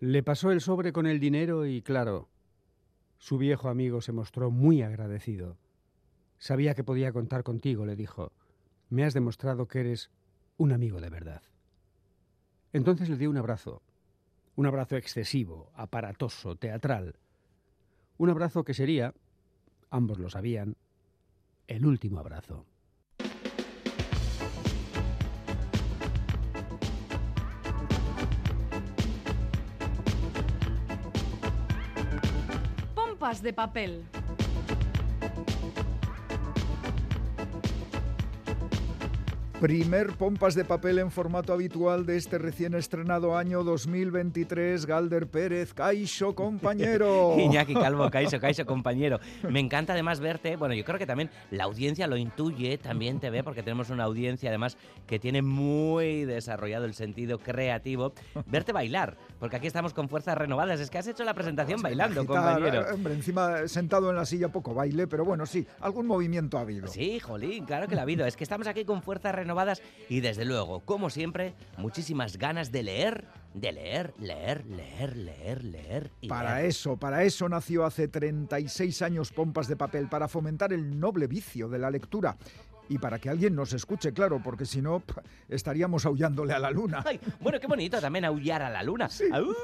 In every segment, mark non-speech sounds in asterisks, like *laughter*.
Le pasó el sobre con el dinero y, claro, su viejo amigo se mostró muy agradecido. Sabía que podía contar contigo, le dijo. Me has demostrado que eres un amigo de verdad. Entonces le dio un abrazo. Un abrazo excesivo, aparatoso, teatral. Un abrazo que sería, ambos lo sabían, el último abrazo. Pompas de papel. Primer pompas de papel en formato habitual de este recién estrenado año 2023. Galder Pérez, Caixo, compañero. *laughs* Iñaki Calvo, Caixo, Caixo, compañero. Me encanta además verte. Bueno, yo creo que también la audiencia lo intuye, también te ve, porque tenemos una audiencia además que tiene muy desarrollado el sentido creativo. Verte bailar, porque aquí estamos con fuerzas renovadas. Es que has hecho la presentación bailando, Agitar, compañero. Hombre, encima sentado en la silla poco baile, pero bueno, sí, algún movimiento ha habido. Sí, jolín, claro que la ha habido. Es que estamos aquí con fuerzas renovadas y desde luego, como siempre, muchísimas ganas de leer, de leer, leer, leer, leer, leer. Y Para leer. eso, para eso nació hace 36 años Pompas de Papel, para fomentar el noble vicio de la lectura. Y para que alguien nos escuche, claro, porque si no, *laughs* estaríamos aullándole a la luna. Ay, bueno, qué bonito también aullar a la luna. Aú,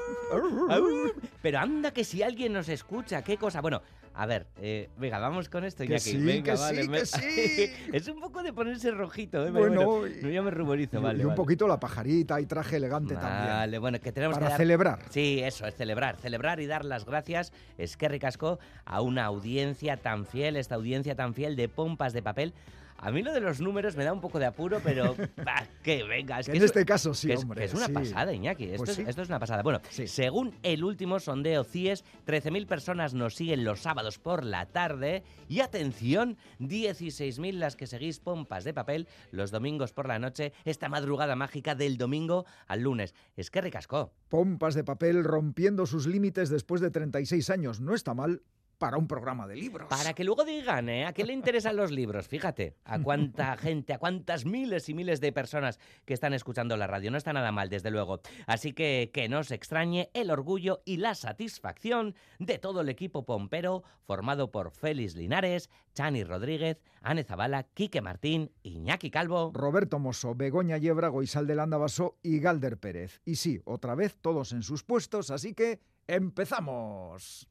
aú. Pero anda que si alguien nos escucha, qué cosa. Bueno, a ver, eh, venga, vamos con esto, Que Iñaki. sí, venga, que vale. sí, me- que *laughs* sí. es un poco de ponerse rojito, ¿eh? Bueno, yo me ruborizo, Y- vale. y un vale. poquito la pajarita y traje elegante Vale, también. bueno, que tenemos Para que dar- celebrar. Sí, eso, es celebrar. Celebrar y dar las gracias, es que ricasco, a una audiencia tan fiel, esta audiencia tan fiel de pompas de papel. A mí lo de los números me da un poco de apuro, pero *laughs* va, que venga. Es Que que en es- este caso sí, que es, hombre. que es una sí. pasada, Iñaki. Esto, Pues es, sí. esto es una pasada. Bueno, Sí. según el último sondeo CIES, 13.000 personas nos siguen los sábados por la tarde. Y atención, 16.000 las que seguís pompas de papel los domingos por la noche, esta madrugada mágica del domingo al lunes. Es que ricasco. Pompas de Papel rompiendo sus límites después de 36 años. No está mal para un programa de libros. Para que luego digan, ¿eh? ¿A qué le interesan los libros? Fíjate, a cuánta *laughs* gente, a cuántas miles y miles de personas que están escuchando la radio. No está nada mal, desde luego. Así que que no se extrañe el orgullo y la satisfacción de todo el equipo pompero formado por Félix Linares, Chani Rodríguez, Ane Zabala, Quique Martín, Iñaki Calvo. Roberto Mosso, Begoña Yebra, Goizal de Landavaso y Galder Pérez. Y sí, otra vez todos en sus puestos, así que empezamos.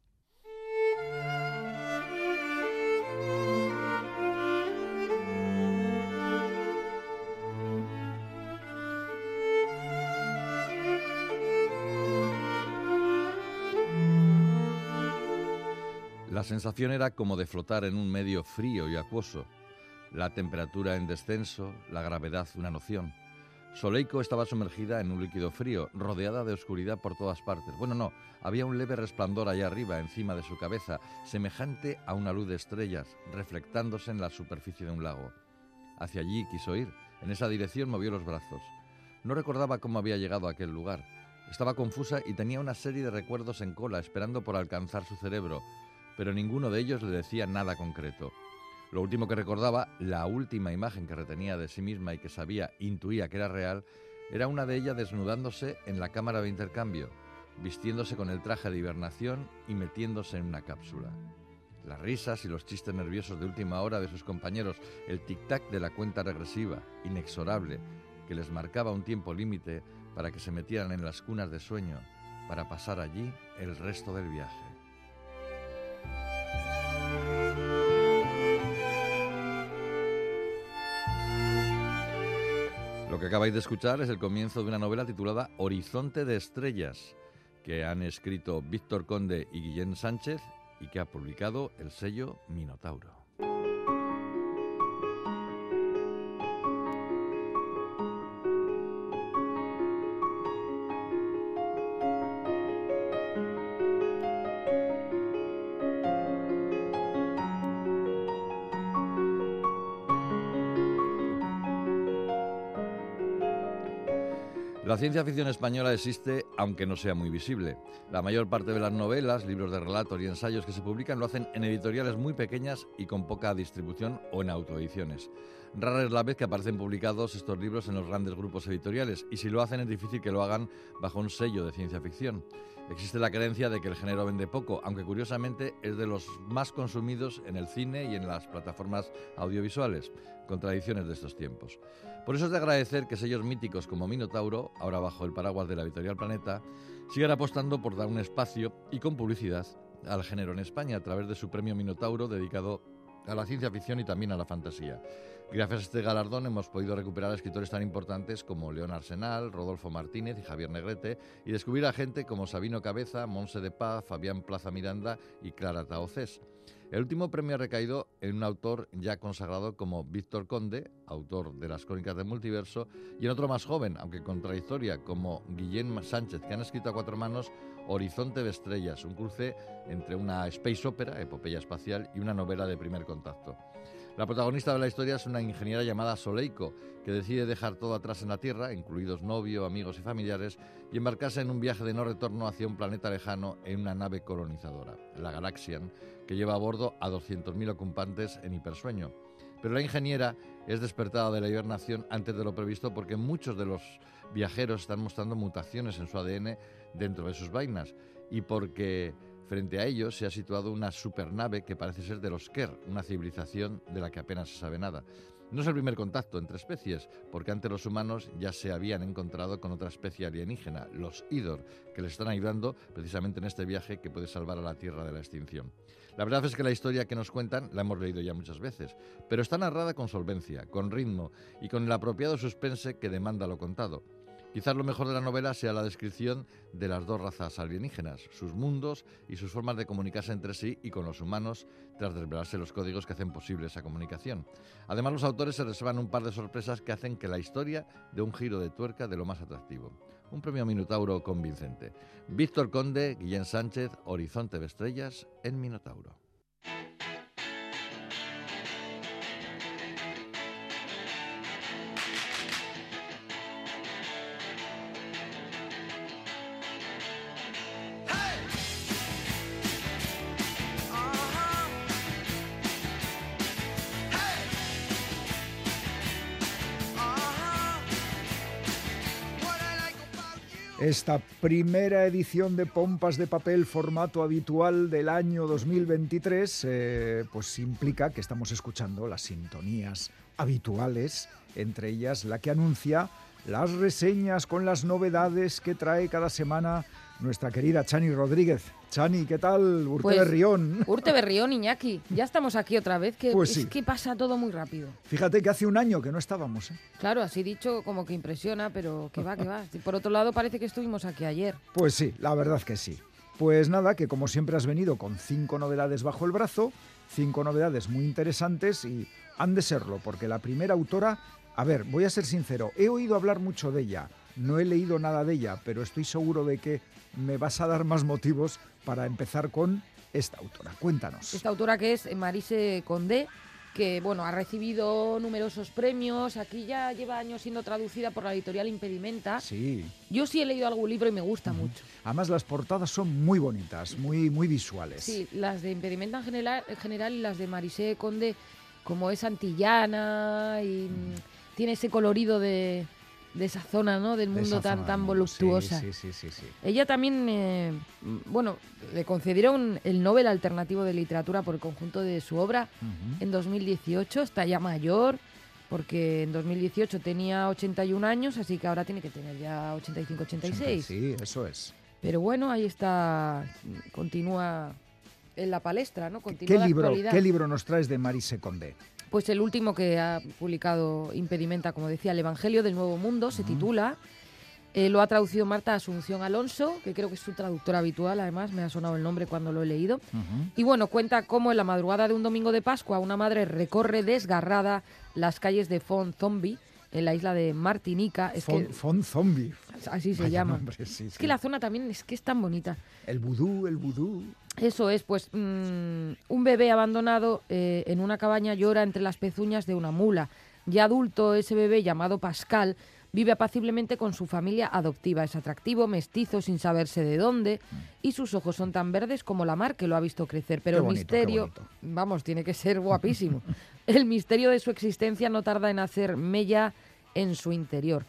La sensación era como de flotar en un medio frío y acuoso. La temperatura en descenso, la gravedad una noción. Soleico estaba sumergida en un líquido frío, rodeada de oscuridad por todas partes. Bueno, no, había un leve resplandor allá arriba, encima de su cabeza, semejante a una luz de estrellas, reflectándose en la superficie de un lago. Hacia allí quiso ir. En esa dirección movió los brazos. No recordaba cómo había llegado a aquel lugar. Estaba confusa y tenía una serie de recuerdos en cola, esperando por alcanzar su cerebro, pero ninguno de ellos le decía nada concreto. Lo último que recordaba, la última imagen que retenía de sí misma y que sabía, intuía que era real, era una de ella desnudándose en la cámara de intercambio, vistiéndose con el traje de hibernación y metiéndose en una cápsula. Las risas y los chistes nerviosos de última hora de sus compañeros, el tic-tac de la cuenta regresiva, inexorable, que les marcaba un tiempo límite para que se metieran en las cunas de sueño, para pasar allí el resto del viaje. Lo que acabáis de escuchar es el comienzo de una novela titulada Horizonte de Estrellas, que han escrito Víctor Conde y Guillén Sánchez y que ha publicado el sello Minotauro. Ciencia ficción española existe aunque no sea muy visible. La mayor parte de las novelas, libros de relatos y ensayos que se publican lo hacen en editoriales muy pequeñas y con poca distribución o en autoediciones. Rara es la vez que aparecen publicados estos libros en los grandes grupos editoriales y si lo hacen es difícil que lo hagan bajo un sello de ciencia ficción. Existe la creencia de que el género vende poco, aunque curiosamente es de los más consumidos en el cine y en las plataformas audiovisuales, contradicciones de estos tiempos. Por eso es de agradecer que sellos míticos como Minotauro, ahora bajo el paraguas de la Editorial Planeta, sigan apostando por dar un espacio y con publicidad al género en España a través de su premio Minotauro dedicado a la ciencia ficción y también a la fantasía. Gracias a este galardón hemos podido recuperar a escritores tan importantes como León Arsenal, Rodolfo Martínez y Javier Negrete y descubrir a gente como Sabino Cabeza, Monse de Paz, Fabián Plaza Miranda y Clara Taocés. El último premio ha recaído en un autor ya consagrado como Víctor Conde, autor de las Crónicas del Multiverso, y en otro más joven, aunque contradictoria, como Guillén Sánchez, que han escrito a cuatro manos Horizonte de Estrellas, un cruce entre una space opera, epopeya espacial, y una novela de primer contacto. La protagonista de la historia es una ingeniera llamada Soleiko, que decide dejar todo atrás en la Tierra, incluidos novio, amigos y familiares, y embarcarse en un viaje de no retorno hacia un planeta lejano en una nave colonizadora, la Galaxian, que lleva a bordo a 200.000 ocupantes en hipersueño. Pero la ingeniera es despertada de la hibernación antes de lo previsto porque muchos de los viajeros están mostrando mutaciones en su ADN dentro de sus vainas y porque frente a ellos se ha situado una supernave que parece ser de los Ker, una civilización de la que apenas se sabe nada. No es el primer contacto entre especies, porque antes los humanos ya se habían encontrado con otra especie alienígena, los Idor, que les están ayudando precisamente en este viaje que puede salvar a la Tierra de la extinción. La verdad es que la historia que nos cuentan la hemos leído ya muchas veces, pero está narrada con solvencia, con ritmo y con el apropiado suspense que demanda lo contado. Quizás lo mejor de la novela sea la descripción de las dos razas alienígenas, sus mundos y sus formas de comunicarse entre sí y con los humanos tras desvelarse los códigos que hacen posible esa comunicación. Además, los autores se reservan un par de sorpresas que hacen que la historia dé un giro de tuerca de lo más atractivo. Un premio Minotauro convincente. Víctor Conde, Guillén Sánchez, Horizonte de Estrellas en Minotauro. Esta primera edición de Pompas de Papel, formato habitual del año 2023, eh, pues implica que estamos escuchando las sintonías habituales, entre ellas la que anuncia las reseñas con las novedades que trae cada semana nuestra querida Chani Rodríguez. Chani, ¿qué tal? Urte Pues, Berrión. *laughs* Urte Berrión, Iñaki. Ya estamos aquí otra vez, que Pues es que pasa todo muy rápido. Fíjate que hace un año que no estábamos. ¿eh? Claro, así dicho, como que impresiona, pero que va, que va. *laughs* Por otro lado, parece que estuvimos aquí ayer. Pues sí, la verdad que sí. Pues nada, que como siempre has venido con cinco novedades bajo el brazo, cinco novedades muy interesantes y han de serlo, porque la primera autora, a ver, voy a ser sincero, he oído hablar mucho de ella, no he leído nada de ella, pero estoy seguro de que me vas a dar más motivos para empezar con esta autora. Cuéntanos. Esta autora que es Marise Condé, que bueno, ha recibido numerosos premios. Aquí ya lleva años siendo traducida por la editorial Impedimenta. Sí. Yo sí he leído algún libro y me gusta mucho. Además las portadas son muy bonitas, muy, muy visuales. Sí, las de Impedimenta en general, en general y las de Marise Conde, como es antillana y mm, tiene ese colorido de, de esa zona, ¿no? Del De mundo tan, tan voluptuosa. Sí, sí, sí, sí. sí. Ella también, eh, bueno, le concedieron el Nobel Alternativo de Literatura por el conjunto de su obra en 2018. Está ya mayor, porque en 2018 tenía 81 años, así que ahora tiene que tener ya 85-86. Sí, eso es. Pero bueno, ahí está, continúa en la palestra, ¿no? Continúa ¿Qué de libro. ¿Qué libro nos traes de Marise Condé? Pues el último que ha publicado Impedimenta, como decía, el Evangelio del Nuevo Mundo, se titula. Eh, lo ha traducido Marta Asunción Alonso, que creo que es su traductora habitual, además me ha sonado el nombre cuando lo he leído. Y bueno, cuenta cómo en la madrugada de un domingo de Pascua una madre recorre desgarrada las calles de Font Zombie, en la isla de Martinica. Es Fon, que Fon Zombie. así se Vaya llama. nombre, sí, Es sí. que la zona también es que es tan bonita. El vudú, el vudú. Eso es, pues mm, un bebé abandonado eh, en una cabaña llora entre las pezuñas de una mula. Ya adulto, ese bebé llamado Pascal Vive apaciblemente con su familia adoptiva. Es atractivo, mestizo, sin saberse de dónde. Y sus ojos son tan verdes como la mar que lo ha visto crecer. Pero el misterio, vamos, tiene que ser *laughs* guapísimo. el misterio de su existencia no tarda en hacer mella en su interior.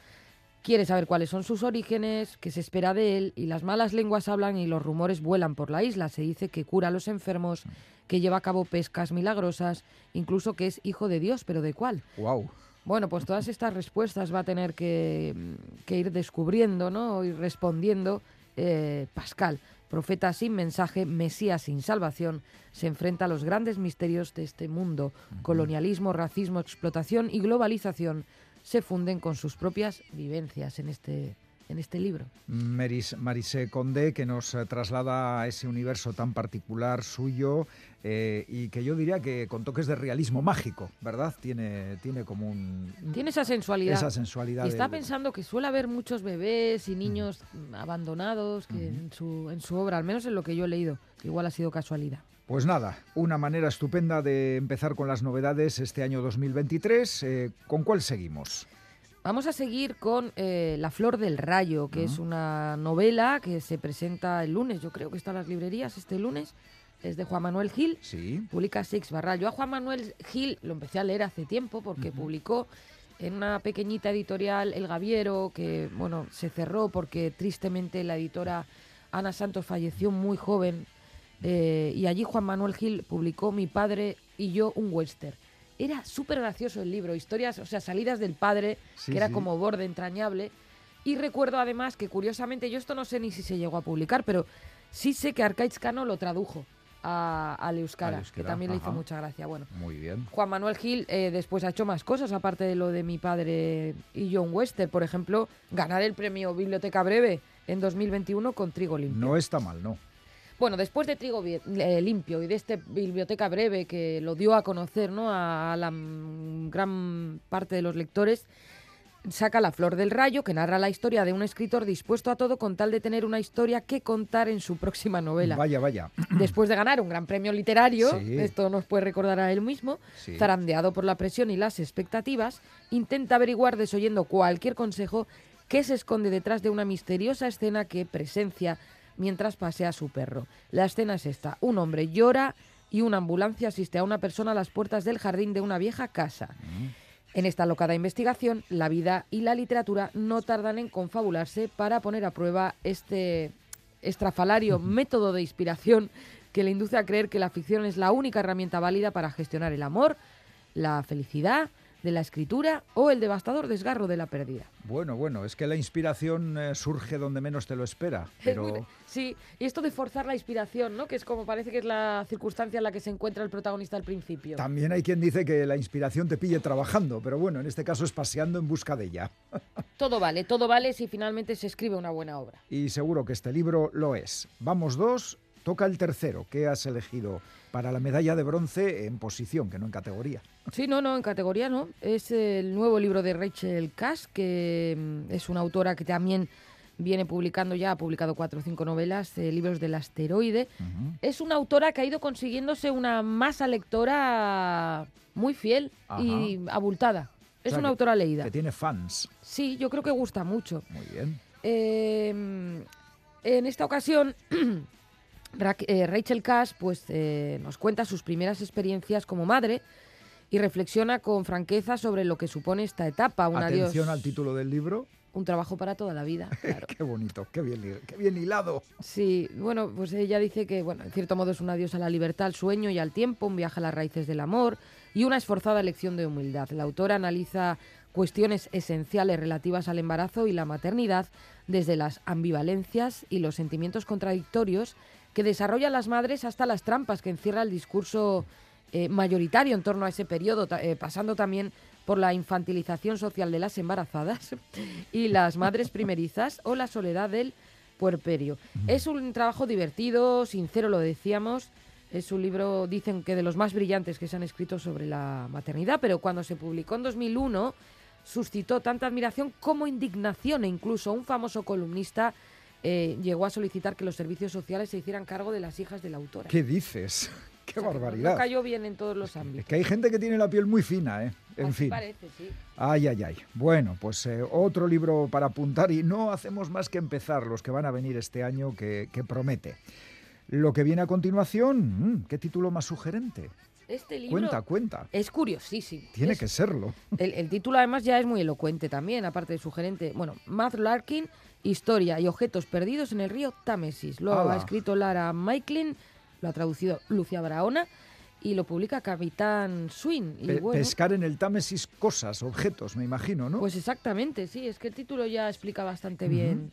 Quiere saber cuáles son sus orígenes, qué se espera de él, y las malas lenguas hablan y los rumores vuelan por la isla. Se dice que cura a los enfermos, que lleva a cabo pescas milagrosas, incluso que es hijo de Dios, pero ¿de cuál? Wow. Bueno, pues todas estas respuestas va a tener que, que ir descubriendo, ¿no? Ir respondiendo eh, Pascal, profeta sin mensaje, Mesías sin salvación, se enfrenta a los grandes misterios de este mundo. Colonialismo, racismo, explotación y globalización se funden con sus propias vivencias en este, en este libro. Meris, Marisé Condé, que nos eh, traslada a ese universo tan particular suyo eh, y que yo diría que con toques de realismo mágico, ¿verdad? Tiene, tiene como un... Tiene esa sensualidad. Esa sensualidad. Y está del- pensando que suele haber muchos bebés y niños mm, abandonados que en, su, en su obra, al menos en lo que yo he leído. Igual ha sido casualidad. Pues nada, una manera estupenda de empezar con las novedades este año 2023. Eh, ¿Con cuál seguimos? Vamos a seguir con eh, La Flor del Rayo, que es una novela que se presenta el lunes. Yo creo que está en las librerías este lunes. Es de Juan Manuel Gil. Sí. Publica Six Barral. Yo a Juan Manuel Gil lo empecé a leer hace tiempo porque publicó en una pequeñita editorial El Gaviero, que bueno, se cerró porque tristemente la editora Ana Santos falleció muy joven. eh, y allí Juan Manuel Gil publicó Mi padre y yo un western. Era súper gracioso el libro, historias, o sea, salidas del padre, Sí, que era sí. como borde entrañable. Y recuerdo además que curiosamente, yo esto no sé ni si se llegó a publicar, pero sí sé que Arcaiz Cano lo tradujo a, Al que también le hizo mucha gracia. Bueno, Muy bien. Juan Manuel Gil eh, después ha hecho más cosas, aparte de lo de mi padre y John Wester. Por ejemplo, ganar el premio Biblioteca Breve en 2021 con Trigo Limpio. No está mal, ¿no? Bueno, después de Trigo eh, Limpio y de este Biblioteca Breve que lo dio a conocer ¿no? a, la gran parte de los lectores, saca La Flor del Rayo, que narra la historia de un escritor dispuesto a todo con tal de tener una historia que contar en su próxima novela. Vaya, vaya. *clears throat* Después de ganar un gran premio literario, Sí. esto nos puede recordar a él mismo, Sí. zarandeado por la presión y las expectativas, intenta averiguar desoyendo cualquier consejo qué se esconde detrás de una misteriosa escena que presencia mientras pasea a su perro. La escena es esta, un hombre llora y una ambulancia asiste a una persona a las puertas del jardín de una vieja casa. En esta locada investigación, la vida y la literatura no tardan en confabularse para poner a prueba este estrafalario método de inspiración que le induce a creer que la ficción es la única herramienta válida para gestionar el amor, la felicidad de la escritura o el devastador desgarro de la pérdida. Bueno, bueno, es que la inspiración eh, surge donde menos te lo espera. *laughs* Pero Sí, y esto de forzar la inspiración, ¿no? Que es como parece que es la circunstancia en la que se encuentra el protagonista al principio. también hay quien dice que la inspiración te pille trabajando, pero bueno, en este caso es paseando en busca de ella. *laughs* Todo vale, todo vale si finalmente se escribe una buena obra. Y seguro que este libro lo es. Vamos dos, toca el tercero. ¿Qué has elegido para la medalla de bronce en posición, que no en categoría? Sí, no, no, en categoría no. Es el nuevo libro de Rachel Cash, que mm, es una autora que también viene publicando ya, ha publicado cuatro o cinco novelas, eh, libros del asteroide. Es una autora que ha ido consiguiéndose una masa lectora muy fiel y abultada. Es O sea, una que- autora leída. Que tiene fans. Sí, yo creo que gusta mucho. Muy bien. Eh, en esta ocasión, *clears throat* Rachel Cash pues, eh, nos cuenta sus primeras experiencias como madre y reflexiona con franqueza sobre lo que supone esta etapa. Un adiós, Atención al título del libro. un trabajo para toda la vida. *laughs* Claro. Qué bonito, qué bien, li- qué bien hilado. Sí, bueno, pues ella dice que, bueno, en cierto modo es un adiós a la libertad, al sueño y al tiempo, un viaje a las raíces del amor y una esforzada lección de humildad. La autora analiza cuestiones esenciales relativas al embarazo y la maternidad desde las ambivalencias y los sentimientos contradictorios que desarrollan las madres hasta las trampas que encierra el discurso eh, mayoritario en torno a ese periodo, eh, pasando también por la infantilización social de las embarazadas *laughs* y las madres *laughs* primerizas o la soledad del puerperio. Es un trabajo divertido, sincero, lo decíamos. Es un libro, dicen que de los más brillantes que se han escrito sobre la maternidad, pero cuando se publicó en 2001 suscitó tanta admiración como indignación e incluso un famoso columnista eh, llegó a solicitar que los servicios sociales se hicieran cargo de las hijas de la autora. ¿Qué dices? *laughs* Qué O sea, barbaridad. No cayó bien en todos los Es ámbitos. que hay gente que tiene la piel muy fina, ¿eh? En Así fin. parece, sí. Ay, ay, ay. Bueno, pues eh, otro libro para apuntar y no hacemos más que empezar los que van a venir este año que, que promete. Lo que viene a continuación, mm, ¿qué título más sugerente? Este libro Cuenta, cuenta. es curiosísimo. Tiene Es- que serlo. El, el título además ya es muy elocuente también, aparte de sugerente. Bueno, Matt Larkin, Historia y objetos perdidos en el río Támesis. Lo ha escrito Lara Maiklin, lo ha traducido Lucia Barahona y lo publica Capitán Swin. Y Pe- bueno, Pescar en el Támesis cosas, objetos, me imagino, ¿no? pues exactamente, sí, es que el título ya explica bastante bien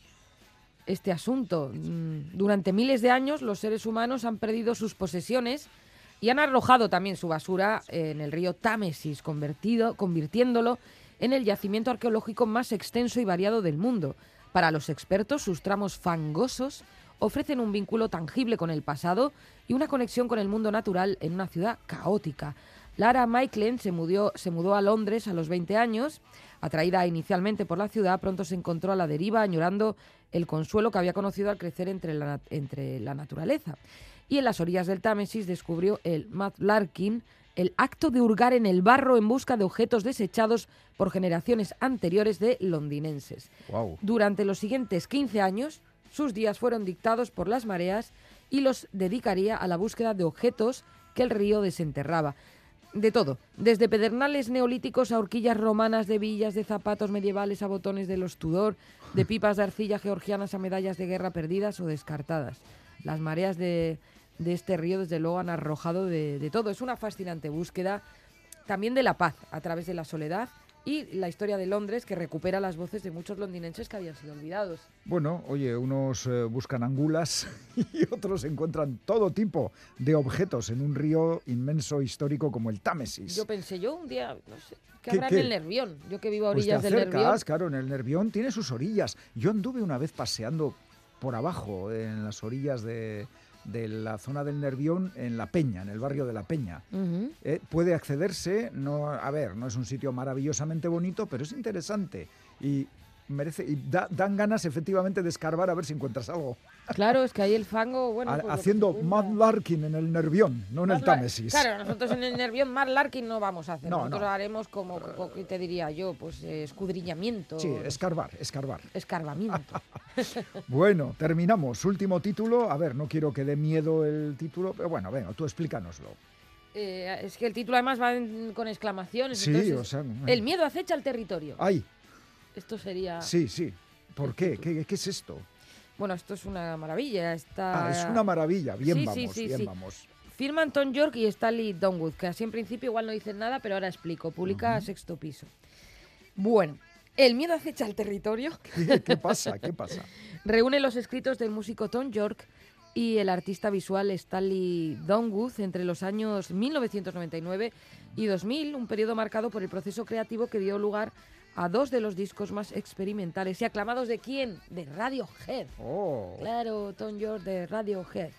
este asunto. Mm, Durante miles de años los seres humanos han perdido sus posesiones y han arrojado también su basura en el río Támesis, convertido, convirtiéndolo en el yacimiento arqueológico más extenso y variado del mundo. Para los expertos, sus tramos fangosos ofrecen un vínculo tangible con el pasado y una conexión con el mundo natural en una ciudad caótica. Lara Maiklin se mudó, se mudó a Londres a los 20 años. Atraída inicialmente por la ciudad, pronto se encontró a la deriva, añorando el consuelo que había conocido al crecer entre la, entre la naturaleza. Y en las orillas del Támesis descubrió el Matt Larkin, el acto de hurgar en el barro en busca de objetos desechados por generaciones anteriores de londinenses. Wow. Durante los siguientes 15 años, sus días fueron dictados por las mareas y los dedicaría a la búsqueda de objetos que el río desenterraba. De todo, desde pedernales neolíticos a horquillas romanas de villas, de zapatos medievales a botones de los Tudor, de pipas de arcilla georgianas a medallas de guerra perdidas o descartadas. Las mareas de, de este río, desde luego, han arrojado de, de todo. Es una fascinante búsqueda también de la paz a través de la soledad y la historia de Londres que recupera las voces de muchos londinenses que habían sido olvidados. Bueno, oye, unos eh, buscan angulas *laughs* y otros encuentran todo tipo de objetos en un río inmenso histórico como el Támesis. Yo pensé, yo un día, no sé, ¿qué ¿Qué- habrá qué? en el Nervión? Yo que vivo a Pues te orillas del Nervión. acercas, claro, en el Nervión tiene sus orillas. Yo anduve una vez paseando por abajo, en las orillas de, de la zona del Nervión, en La Peña, en el barrio de La Peña. Eh, puede accederse, no, a ver, no es un sitio maravillosamente bonito, pero es interesante y merece y da- dan ganas efectivamente de escarbar a ver si encuentras algo. Claro, es que ahí el fango, bueno... Pues haciendo cuenta. Larkin en el Nervión, no en el Mad Támesis. Claro, nosotros en el Nervión Mad Larkin no vamos a hacer. No, nosotros no. haremos como, como- ¿qué te diría yo? Pues eh, escudriñamiento. Sí, escarbar, escarbar. Escarbamiento. *laughs* Bueno, terminamos. Último título. A ver, no quiero que dé miedo el título, pero bueno, venga, tú explícanoslo. Eh, es que el título además va en- con exclamaciones. Sí, entonces, o sea, El miedo acecha el territorio. Ay, Esto sería... sí, sí. ¿Por qué? ¿Qué, qué es esto? Bueno, esto es una maravilla. Está... Ah, es una maravilla. Bien Sí, vamos, sí, bien vamos. Firman Tom York y Stanley Donwood, que así en principio igual no dicen nada, pero ahora explico. Publica Sexto Piso. Bueno, El miedo acecha el territorio *laughs* ¿Qué, qué pasa? ¿Qué pasa? *laughs* reúne los escritos del músico Tom York y el artista visual Stanley Donwood entre los años 1999 y 2000, un periodo marcado por el proceso creativo que dio lugar a dos de los discos más experimentales y aclamados de quién? De Radiohead. Oh, Claro, Tom York de Radiohead.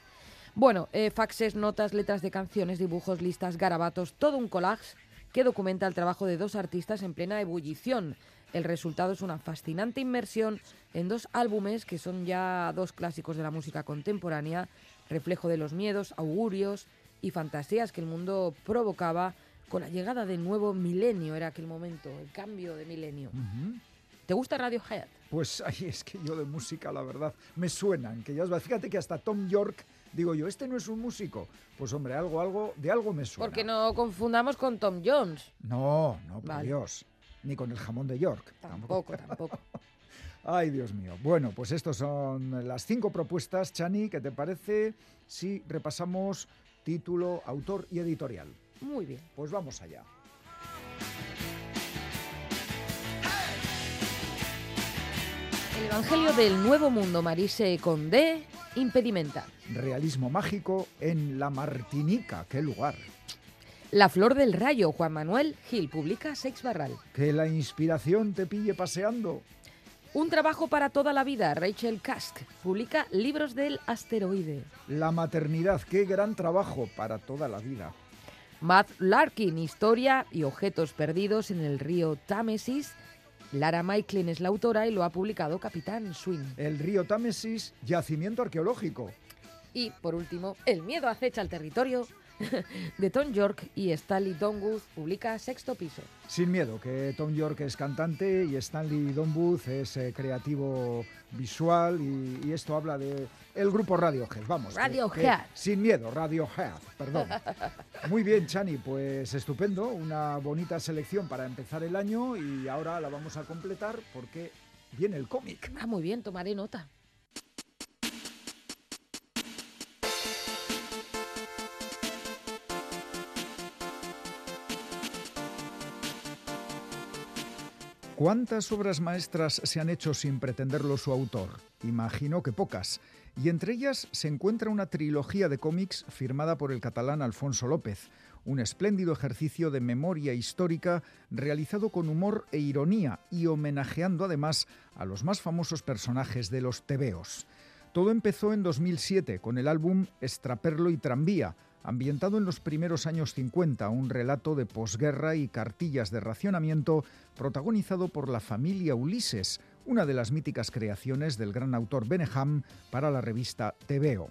Bueno, eh, faxes, notas, letras de canciones, dibujos, listas, garabatos, todo un collage que documenta el trabajo de dos artistas en plena ebullición. El resultado es una fascinante inmersión en dos álbumes que son ya dos clásicos de la música contemporánea, reflejo de los miedos, augurios y fantasías que el mundo provocaba con la llegada del nuevo milenio, era aquel momento, el cambio de milenio. ¿Te gusta Radiohead? Pues *laughs* ahí es que yo de música, la verdad, me suenan. Que ya os va- Fíjate que hasta Tom York, digo yo, este no es un músico. Pues hombre, algo, algo, de algo me suena. Porque no confundamos con Tom Jones. No, no, por Vale. Dios. Ni con el jamón de York. Tampoco, tampoco. *laughs* Ay, Dios mío. Bueno, pues estos son las cinco propuestas, Chani. ¿Qué te parece si repasamos título, autor y editorial? Muy bien. Pues vamos allá. El Evangelio del Nuevo Mundo Marise Condé impedimenta. Realismo mágico en la Martinica. ¡Qué lugar! La Flor del Rayo, Juan Manuel Gil, publica Sex Barral. Que la inspiración te pille paseando. Un trabajo para toda la vida, Rachel Kask, publica Libros del Asteroide. La maternidad, qué gran trabajo para toda la vida. Matt Larkin, Historia y objetos perdidos en el río Támesis. Lara Maiklin es la autora y lo ha publicado Capitán Swing. El río Támesis, yacimiento arqueológico. Y, por último, El miedo acecha al territorio, *laughs* de Tom York y Stanley Donwood publica Sexto Piso. Sin miedo, que Tom York es cantante y Stanley Donwood es eh, creativo visual y, y esto habla de el grupo Radiohead, vamos. Radiohead. sin miedo, Radiohead, perdón. *laughs* Muy bien, Chani, pues estupendo, una bonita selección para empezar el año y ahora la vamos a completar porque viene el cómic. Ah, muy bien, tomaré nota. ¿Cuántas obras maestras se han hecho sin pretenderlo su autor? Imagino que pocas. Y entre ellas se encuentra una trilogía de cómics firmada por el catalán Alfonso López, un espléndido ejercicio de memoria histórica realizado con humor e ironía y homenajeando además a los más famosos personajes de los tebeos. Todo empezó en 2007 con el álbum Estraperlo y Tranvía, ambientado en los primeros años 50, un relato de posguerra y cartillas de racionamiento protagonizado por la familia Ulises, una de las míticas creaciones del gran autor Beneham para la revista TVO.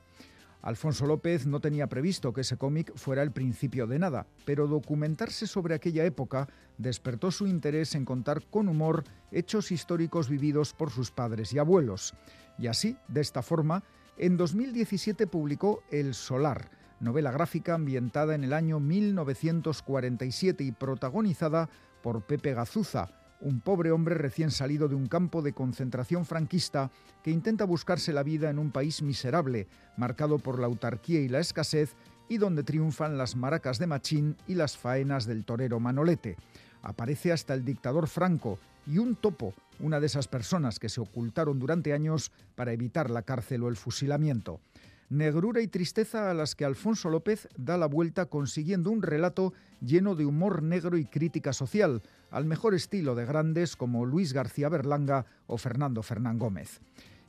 Alfonso López no tenía previsto que ese cómic fuera el principio de nada, pero documentarse sobre aquella época despertó su interés en contar con humor hechos históricos vividos por sus padres y abuelos. Y así, de esta forma, en 2017 publicó El Solar, novela gráfica ambientada en el año 1947 y protagonizada por Pepe Gazuza, un pobre hombre recién salido de un campo de concentración franquista que intenta buscarse la vida en un país miserable, marcado por la autarquía y la escasez, y donde triunfan las maracas de Machín y las faenas del torero Manolete. Aparece hasta el dictador Franco y un topo, una de esas personas que se ocultaron durante años para evitar la cárcel o el fusilamiento negrura y tristeza a las que Alfonso López da la vuelta consiguiendo un relato lleno de humor negro y crítica social, al mejor estilo de grandes como Luis García Berlanga o Fernando Fernán Gómez.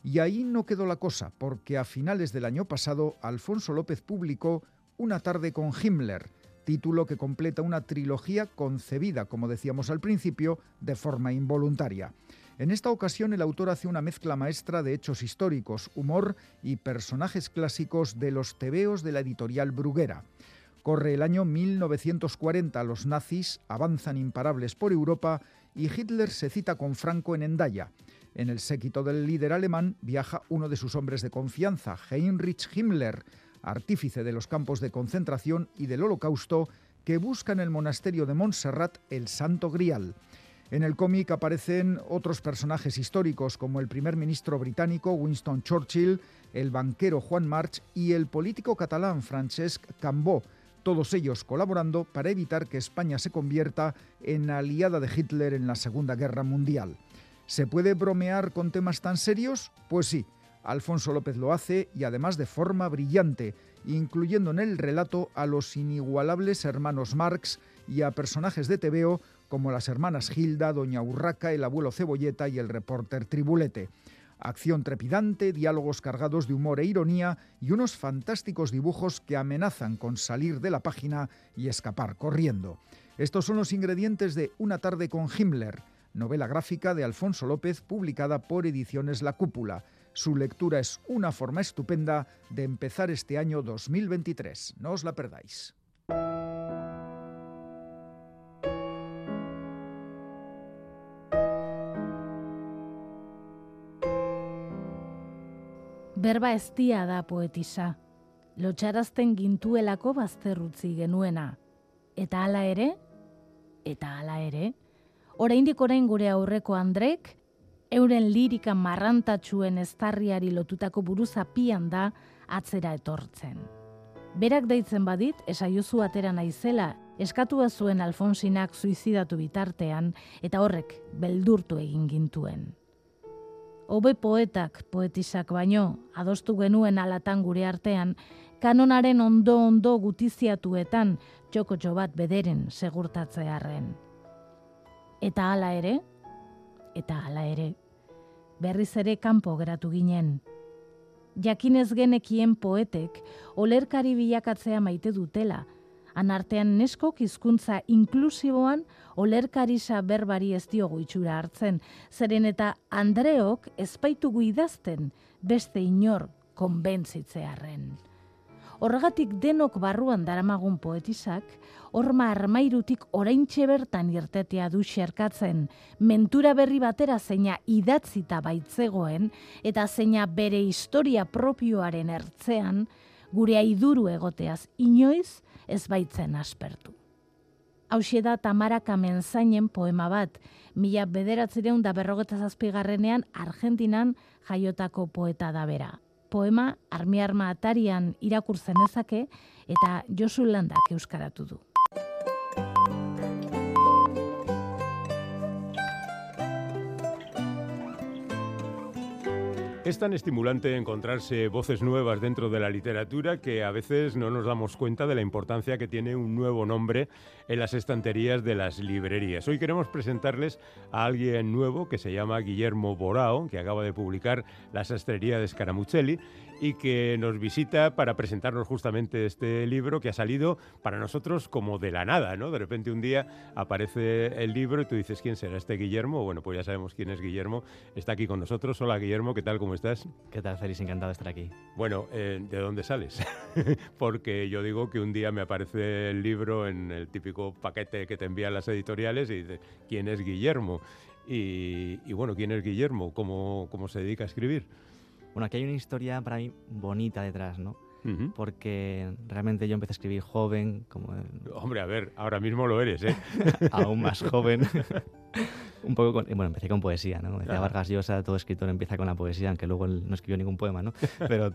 Y ahí no quedó la cosa, porque a finales del año pasado Alfonso López publicó Una tarde con Himmler, título que completa una trilogía concebida, como decíamos al principio, de forma involuntaria. En esta ocasión el autor hace una mezcla maestra de hechos históricos, humor y personajes clásicos de los tebeos de la editorial Bruguera. Corre el año 1940, los nazis avanzan imparables por Europa y Hitler se cita con Franco en Endaya. En el séquito del líder alemán viaja uno de sus hombres de confianza, Heinrich Himmler, artífice de los campos de concentración y del holocausto, que busca en el monasterio de Montserrat el Santo Grial. En el cómic aparecen otros personajes históricos como el primer ministro británico Winston Churchill, el banquero Juan March y el político catalán Francesc Cambó, todos ellos colaborando para evitar que España se convierta en aliada de Hitler en la Segunda Guerra Mundial. ¿Se puede bromear con temas tan serios? Pues sí, Alfonso López lo hace y además de forma brillante, incluyendo en el relato a los inigualables hermanos Marx y a personajes de TVO como las hermanas Gilda, Doña Urraca, el abuelo Cebolleta y el reporter Tribulete. Acción trepidante, diálogos cargados de humor e ironía y unos fantásticos dibujos que amenazan con salir de la página y escapar corriendo. Estos son los ingredientes de Una tarde con Himmler, novela gráfica de Alfonso López publicada por Ediciones La Cúpula. Su lectura es una forma estupenda de empezar este año 2023. No os la perdáis. Berba eztia da poetisa, lotxarazten gintuelako bazterrutzi genuena. Eta hala ere, eta hala ere, oraindik orain gure aurreko Andrek, euren lirika marrantatxuen eztarriari lotutako buruzapian da atzera etortzen. Berak deitzen badit, esaiozu atera naizela, eskatua zuen Alfonsinak suizidatu bitartean, eta horrek beldurtu egin gintuen. Hobe poetak poetisak baino, adostu genuen alatan gure artean, kanonaren ondo-ondo gutiziatuetan txokotxo bat bederen segurtatzearren. Eta hala ere, eta hala ere, berriz ere kanpo geratu ginen. Jakinez genekien poetek, olerkari bilakatzea maite dutela, anartean neskok hizkuntza inklusiboan olerkarisa berbari ez diogu itxura hartzen, zeren eta Andreok ezpaitugu idazten beste inor konbentzitzearren. Horregatik denok barruan daramagun poetizak, horma armairutik oraintxe bertan irtetea du xerkatzen, mentura berri batera zeina idatzita baitzegoen, eta zeina bere historia propioaren ertzean, gure aiduru egoteaz. Inoiz ez baitzen aspertu. Hau da Tamara Kamenzainen poema bat, mila bederatzireun da berrogeta zazpigarrenean Argentinan jaiotako poeta da bera. Poema armi-arma atarian irakurtzen ezake eta Josu Landak euskaratu du. Es tan estimulante encontrarse voces nuevas dentro de la literatura que a veces no nos damos cuenta de la importancia que tiene un nuevo nombre en las estanterías de las librerías. Hoy queremos presentarles a alguien nuevo que se llama Guillermo Borao, que acaba de publicar La sastrería de Scaramuccelli y que nos visita para presentarnos justamente este libro que ha salido para nosotros como de la nada, ¿no? De repente un día aparece el libro y tú dices, ¿quién será este Guillermo? Bueno, pues ya sabemos quién es Guillermo. Está aquí con nosotros. Hola Guillermo, ¿qué tal? ¿Cómo estás? ¿Qué tal, Félix? Encantado de estar aquí. Bueno, eh, ¿de dónde sales? *laughs* Porque yo digo que un día me aparece el libro en el típico paquete que te envían las editoriales y dice, ¿quién es Guillermo? Y, y bueno, ¿quién es Guillermo? ¿Cómo, ¿Cómo se dedica a escribir? Bueno, aquí hay una historia para mí bonita detrás, ¿no? Porque realmente yo empecé a escribir joven, como... Hombre, a ver, ahora mismo lo eres, ¿eh? *laughs* Aún más joven. un poco con, bueno, empecé con poesía, ¿no? Decía Vargas Llosa, todo escritor empieza con la poesía, aunque luego él no escribió ningún poema, ¿no? *laughs* Pero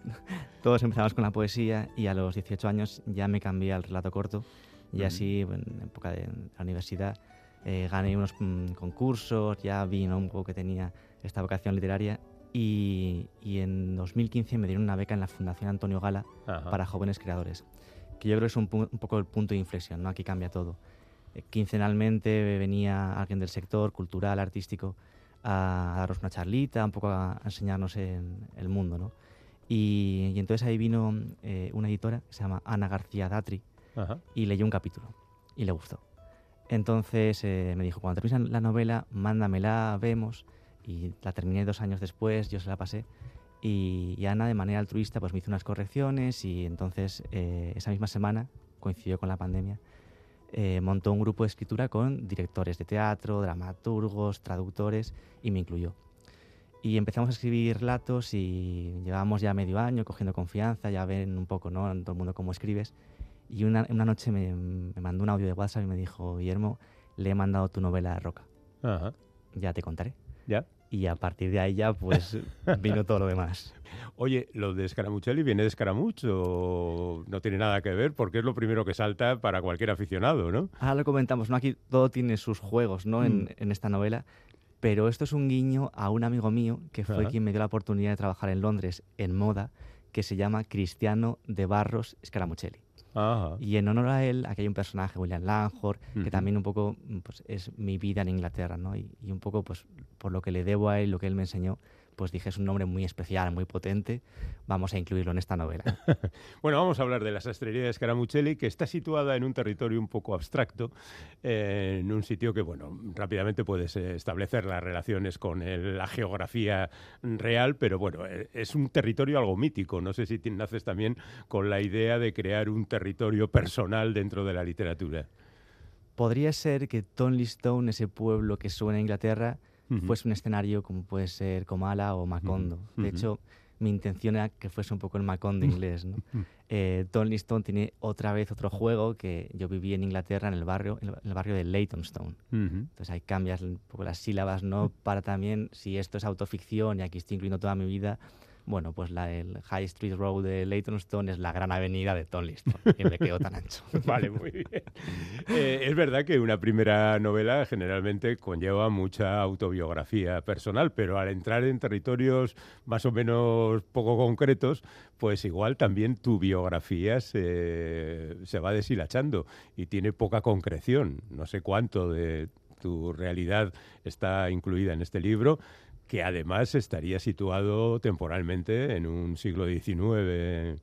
todos empezamos con la poesía y a los 18 años ya me cambié al relato corto y así, en época de la universidad, eh, gané unos mm, concursos, ya vi un poco que tenía esta vocación literaria y, en 2015 me dieron una beca en la Fundación Antonio Gala para jóvenes creadores, que yo creo que es un, poco el punto de inflexión, ¿no? Aquí cambia todo. Eh, quincenalmente venía alguien del sector cultural, artístico, a, daros una charlita, un poco a, enseñarnos en el mundo, ¿no? Y, entonces ahí vino eh, una editora que se llama Ana García Datri y leyó un capítulo y le gustó. Entonces eh, me dijo, cuando termines la novela, mándamela, vemos y la terminé dos años después, yo se la pasé. Y, Ana, de manera altruista, pues me hizo unas correcciones y entonces eh, esa misma semana, coincidió con la pandemia, eh, montó un grupo de escritura con directores de teatro, dramaturgos, traductores y me incluyó. Y empezamos a escribir relatos y llevábamos ya medio año cogiendo confianza, ya ven un poco, ¿no? Todo el mundo cómo escribes. Y una, una noche me, me, mandó un audio de WhatsApp y me dijo, Guillermo, le he mandado tu novela a Roca. Ya te contaré. ¿Ya? Y a partir de ahí ya pues *laughs* vino todo lo demás. Oye, ¿lo de Scaramuccelli viene de Scaramuch o no tiene nada que ver? Porque es lo primero que salta para cualquier aficionado, ¿no? Ahora lo comentamos, ¿no? Aquí todo tiene sus juegos, ¿no? En, mm. esta novela. Pero esto es un guiño a un amigo mío que fue quien me dio la oportunidad de trabajar en Londres en moda, que se llama Cristiano de Barros Scaramuccelli. Y en honor a él, aquí hay un personaje, William Langford, que también un poco pues, es mi vida en Inglaterra, ¿no? Y, y, un poco pues, por lo que le debo a él, lo que él me enseñó, pues dije es un nombre muy especial, muy potente, vamos a incluirlo en esta novela. *laughs* bueno, vamos a hablar de la sastrería de Scaramuccelli, que está situada en un territorio un poco abstracto, eh, en un sitio que, bueno, rápidamente puedes eh, establecer las relaciones con la geografía real, pero bueno, eh, es un territorio algo mítico. No sé si naces también con la idea de crear un territorio personal dentro de la literatura. Podría ser que Tonley Stone, ese pueblo que suena a Inglaterra, fuese un escenario como puede ser Comala o Macondo. De hecho, mi intención era que fuese un poco el Macondo inglés. ¿no? eh, Stone tiene otra vez otro juego que yo viví en Inglaterra, en el barrio, en el barrio de Leytonstone. Entonces ahí cambias un poco las sílabas, ¿no? Para también, si esto es autoficción y aquí estoy incluyendo toda mi vida, bueno, pues la, el High Street Road de Leytonstone es la gran avenida de Tonliston, y me quedó tan ancho. *laughs* vale, muy bien. Eh, es verdad que una primera novela generalmente conlleva mucha autobiografía personal, pero al entrar en territorios más o menos poco concretos, pues igual también tu biografía se, se va deshilachando y tiene poca concreción. No sé cuánto de tu realidad está incluida en este libro, que además estaría situado temporalmente en un siglo XIX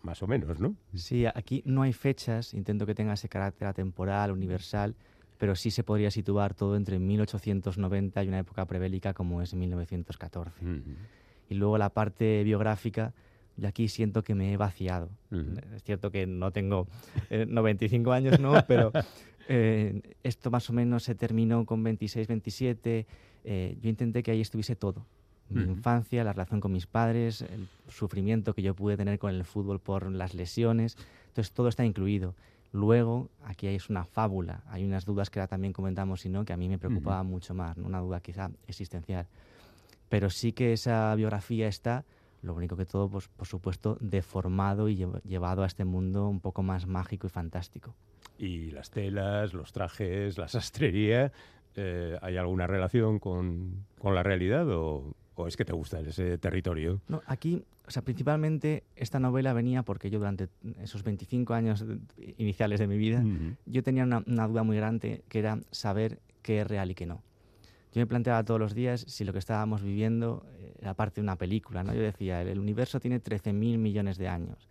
más o menos, ¿no? Sí, aquí no hay fechas, intento que tenga ese carácter atemporal, universal, pero sí se podría situar todo entre 1890 y una época prebélica como es 1914. Y luego la parte biográfica, Yo aquí siento que me he vaciado. Es cierto que no tengo eh, 95 años, ¿no? Pero *laughs* eh, esto más o menos se terminó con 26, 27. Eh, yo intenté que ahí estuviese todo. Mi Ujú. infancia, la relación con mis padres, el sufrimiento que yo pude tener con el fútbol por las lesiones. Entonces todo está incluido. Luego, aquí es una fábula. Hay unas dudas que ahora también comentamos, sino que a mí me preocupaba mucho más, ¿no? una duda quizá existencial. Pero sí que esa biografía está, lo único que todo, pues, por supuesto, deformado y llev- llevado a este mundo un poco más mágico y fantástico. Y las telas, los trajes, la sastrería, eh, ¿hay alguna relación con, con la realidad o, o es que te gusta ese territorio? No, aquí, o sea, principalmente esta novela venía porque yo durante esos 25 años iniciales de mi vida, yo tenía una, una duda muy grande que era saber qué es real y qué no. Yo me planteaba todos los días si lo que estábamos viviendo era parte de una película. ¿no? Yo decía, el universo tiene 13.000 millones de años.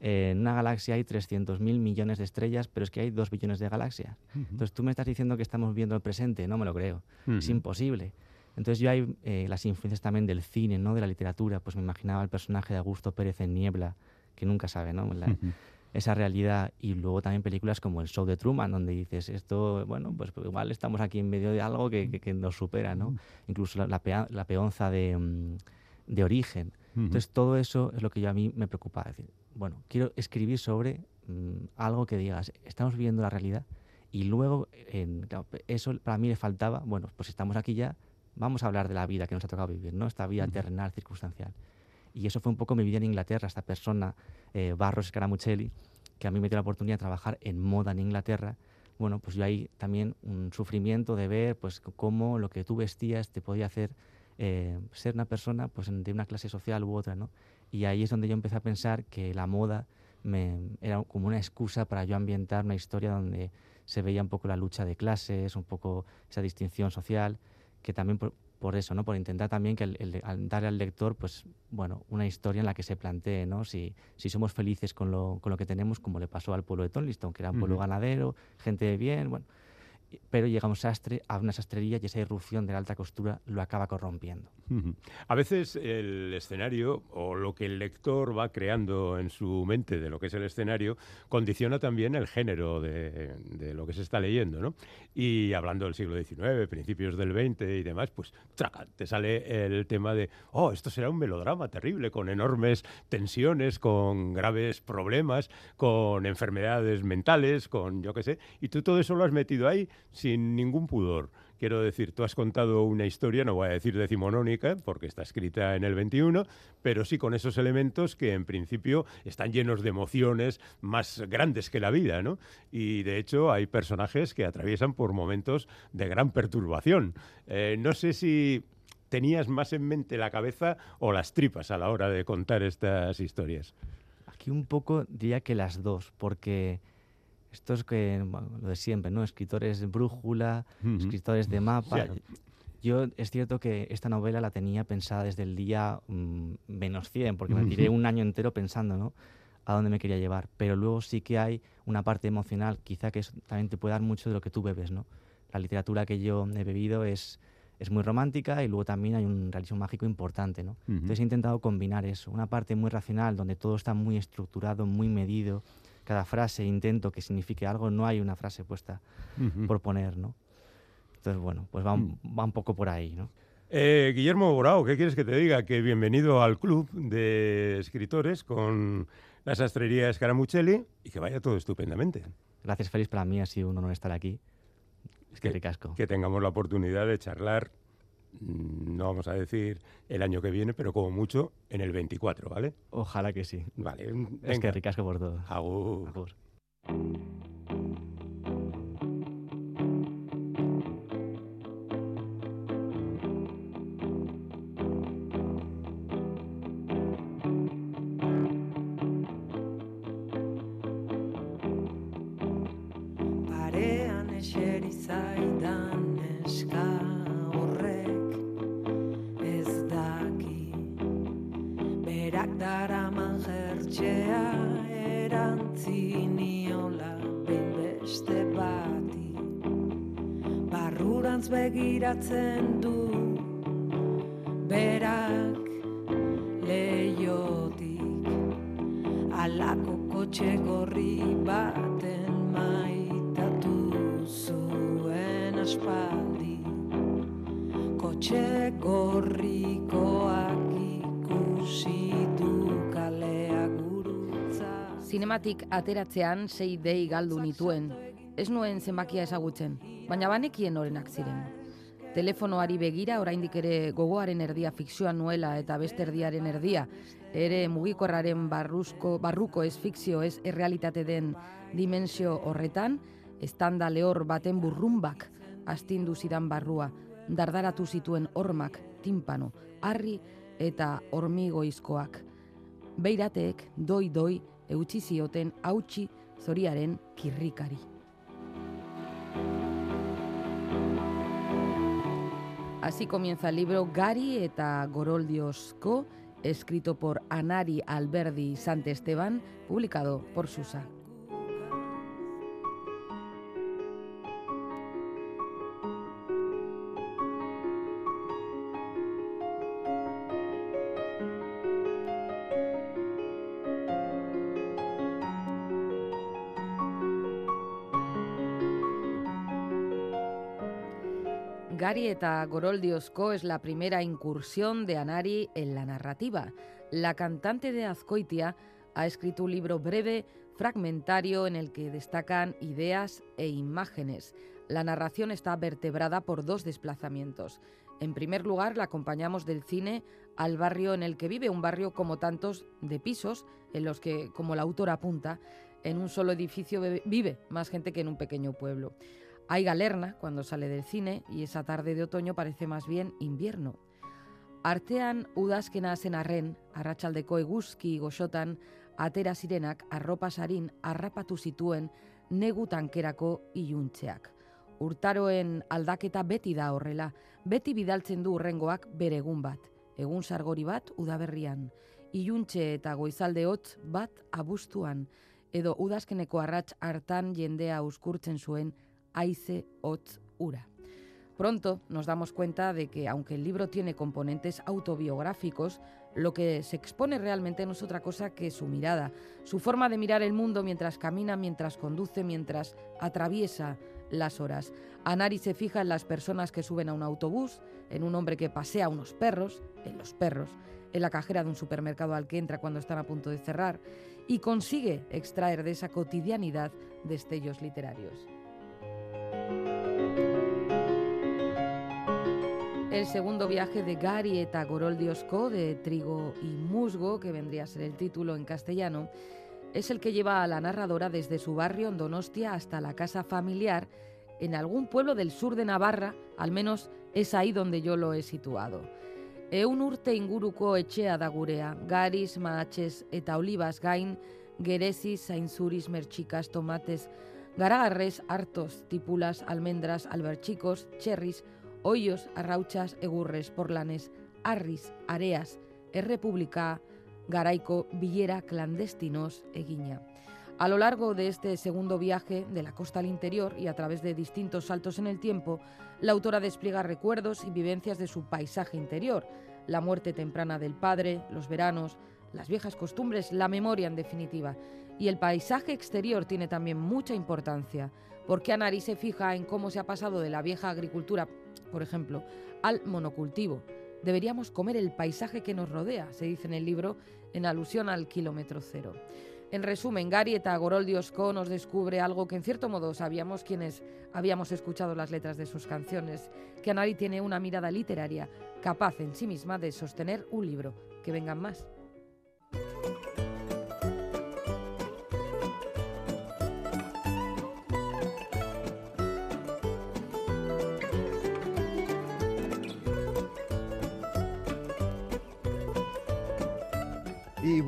Eh, en una galaxia hay 300.000 millones de estrellas, pero es que hay 2 billones de galaxias. Entonces tú me estás diciendo que estamos viendo el presente, no me lo creo. Es Ujú. imposible. Entonces yo hay eh, las influencias también del cine, ¿no? de la literatura, pues me imaginaba el personaje de Augusto Pérez en Niebla, que nunca sabe, ¿no? La- Ujú. esa realidad y luego también películas como El Show de Truman, donde dices, esto, bueno, pues igual estamos aquí en medio de algo que, que- que nos supera, ¿no? Incluso la, la pea- la peonza de, mm, de origen. Entonces todo eso es lo que yo a mí me preocupa. Es decir, bueno, quiero escribir sobre mm, algo que digas, estamos viviendo la realidad y luego en- claro, eso para mí le faltaba, bueno, pues estamos aquí ya, vamos a hablar de la vida que nos ha tocado vivir, ¿no? Esta vida terrenal, circunstancial. Y eso fue un poco mi vida en Inglaterra, esta persona, eh, Barros Scaramuccelli, que a mí me dio la oportunidad de trabajar en moda en Inglaterra. Bueno, pues yo ahí también un sufrimiento de ver pues cómo lo que tú vestías te podía hacer eh, ser una persona pues de una clase social u otra, ¿no? Y ahí es donde yo empecé a pensar que la moda me, era como una excusa para yo ambientar una historia donde se veía un poco la lucha de clases, un poco esa distinción social, que también por, por eso, ¿no? Por intentar también que el, el- al darle al lector, pues, bueno, una historia en la que se plantee, ¿no? Si, si somos felices con lo, con lo que tenemos, como le pasó al pueblo de Tonliston, que era un pueblo Ujú. ganadero, gente de bien, bueno. Pero llega un sastre a una sastrería y esa irrupción de la alta costura lo acaba corrompiendo. A veces el escenario o lo que el lector va creando en su mente de lo que es el escenario condiciona también el género de, de lo que se está leyendo, ¿no? Y hablando del siglo XIX, principios del XX y demás, pues traca, te sale el tema de, oh, esto será un melodrama terrible, con enormes tensiones, con graves problemas, con enfermedades mentales, con yo qué sé, y tú todo eso lo has metido ahí sin ningún pudor. Quiero decir, tú has contado una historia, no voy a decir decimonónica, porque está escrita en el 21, pero sí con esos elementos que en principio están llenos de emociones más grandes que la vida, ¿no? Y de hecho hay personajes que atraviesan por momentos de gran perturbación. Eh, no sé si tenías más en mente la cabeza o las tripas a la hora de contar estas historias. Aquí un poco diría que las dos, porque esto es que, bueno, lo de siempre, ¿no? Escritores de brújula, escritores de mapa. Yo es cierto que esta novela la tenía pensada desde el día mm, menos 100, porque me tiré un año entero pensando, ¿no? A dónde me quería llevar. Pero luego sí que hay una parte emocional, quizá que también te puede dar mucho de lo que tú bebes, ¿no? La literatura que yo he bebido es, es muy romántica y luego también hay un realismo mágico importante, ¿no? Ujú. Entonces he intentado combinar eso, una parte muy racional, donde todo está muy estructurado, muy medido, cada frase intento que signifique algo, no hay una frase puesta por poner, ¿no? Entonces, bueno, pues va un, va un poco por ahí, ¿no? Eh, Guillermo Borao, ¿qué quieres que te diga? Que bienvenido al club de escritores con la sastrería Scaramuccelli y que vaya todo estupendamente. Gracias, Félix, para mí ha sido un honor estar aquí. Es que Que- ricasco. Que tengamos la oportunidad de charlar, mm, no vamos a decir el año que viene, pero como mucho en el 24, ¿vale? Ojalá que sí. Vale, Es que ricasco por todo. Agur. Agur. Barrurantz begiratzen du. Berak leiotik Alako kotxe gorri baten maitatu zuen aspaldi. Kotxe gorrikoak ikusi du kalea gurutza. Zinematik ateratzean sei dei galdu nituen. Ez nuen zenbakia ezagutzen, baina banekien orenak ziren. Telefonoari begira oraindik ere gogoaren erdia fikzioan nuela eta beste erdiaren erdia, ere mugikorraren barruzko, barruko ez fikzio ez errealitate den dimensio horretan, estanda lehor baten burrumbak astindu zidan barrua, dardaratu zituen hormak, timpano, harri eta hormigoizkoak. Beirateek doi-doi eutxi zioten hautsi zoriaren kirrikari. Así comienza el libro Gari eta Goroldiosco, escrito por Anari Alberdi Santesteban, publicado por Susa. Gari eta Goroldiosco es la primera incursión de Anari en la narrativa. La cantante de Azcoitia ha escrito un libro breve, fragmentario, en el que destacan ideas e imágenes. La narración está vertebrada por dos desplazamientos. En primer lugar, la acompañamos del cine al barrio en el que vive, un barrio como tantos de pisos, en los que, como la autora apunta, en un solo edificio vive más gente que en un pequeño pueblo. Hay galerna cuando sale del cine y esa tarde de otoño parece más bien invierno. Artean udazkena zen arren, arratsaldeko eguzki goxotan, atera zirenak arropa sarin harrapatu zituen negu tankerako iluntzeak. Urtaroen aldaketa beti da horrela, beti bidaltzen du urrengoak bere egun bat, egun sargori bat udaberrian, iluntze eta goizalde hotz bat abuztuan, edo udazkeneko arrats hartan jendea uskurtzen zuen haize hotz ura. Pronto nos damos cuenta de que, aunque el libro tiene componentes autobiográficos, lo que se expone realmente no es otra cosa que su mirada, su forma de mirar el mundo mientras camina, mientras conduce, mientras atraviesa las horas. Anari se fija en las personas que suben a un autobús, en un hombre que pasea unos perros, en los perros, en la cajera de un supermercado al que entra cuando están a punto de cerrar, y consigue extraer de esa cotidianidad destellos literarios. El segundo viaje de Gari eta Goroldiosco, de Trigo y Musgo, que vendría a ser el título en castellano, es el que lleva a la narradora desde su barrio en Donostia hasta la casa familiar en algún pueblo del sur de Navarra, al menos es ahí donde yo lo he situado. Eun urte inguruko etxea da gurea, garis, mahatxez eta olibas gain, gerezi, zainzuriz, mertxikas, tomates, garagarrez, hartos, tipulas, almendras, albertxikos, txerriz, hoyos, arrautzas, egurres, porlanes, arriz, areas, errepublika, garaiko, bilera clandestinos, egina. A lo largo de este segundo viaje de la costa al interior y a través de distintos saltos en el tiempo, la autora despliega recuerdos y vivencias de su paisaje interior, la muerte temprana del padre, los veranos, las viejas costumbres, la memoria en definitiva. Y el paisaje exterior tiene también mucha importancia, porque Anari se fija en cómo se ha pasado de la vieja agricultura, por ejemplo, al monocultivo. Deberíamos comer el paisaje que nos rodea, se dice en el libro, en alusión al kilómetro cero. En resumen, Gary eta Goroldiosco nos descubre algo que en cierto modo sabíamos quienes habíamos escuchado las letras de sus canciones, que Anari tiene una mirada literaria capaz en sí misma de sostener un libro. Que vengan más.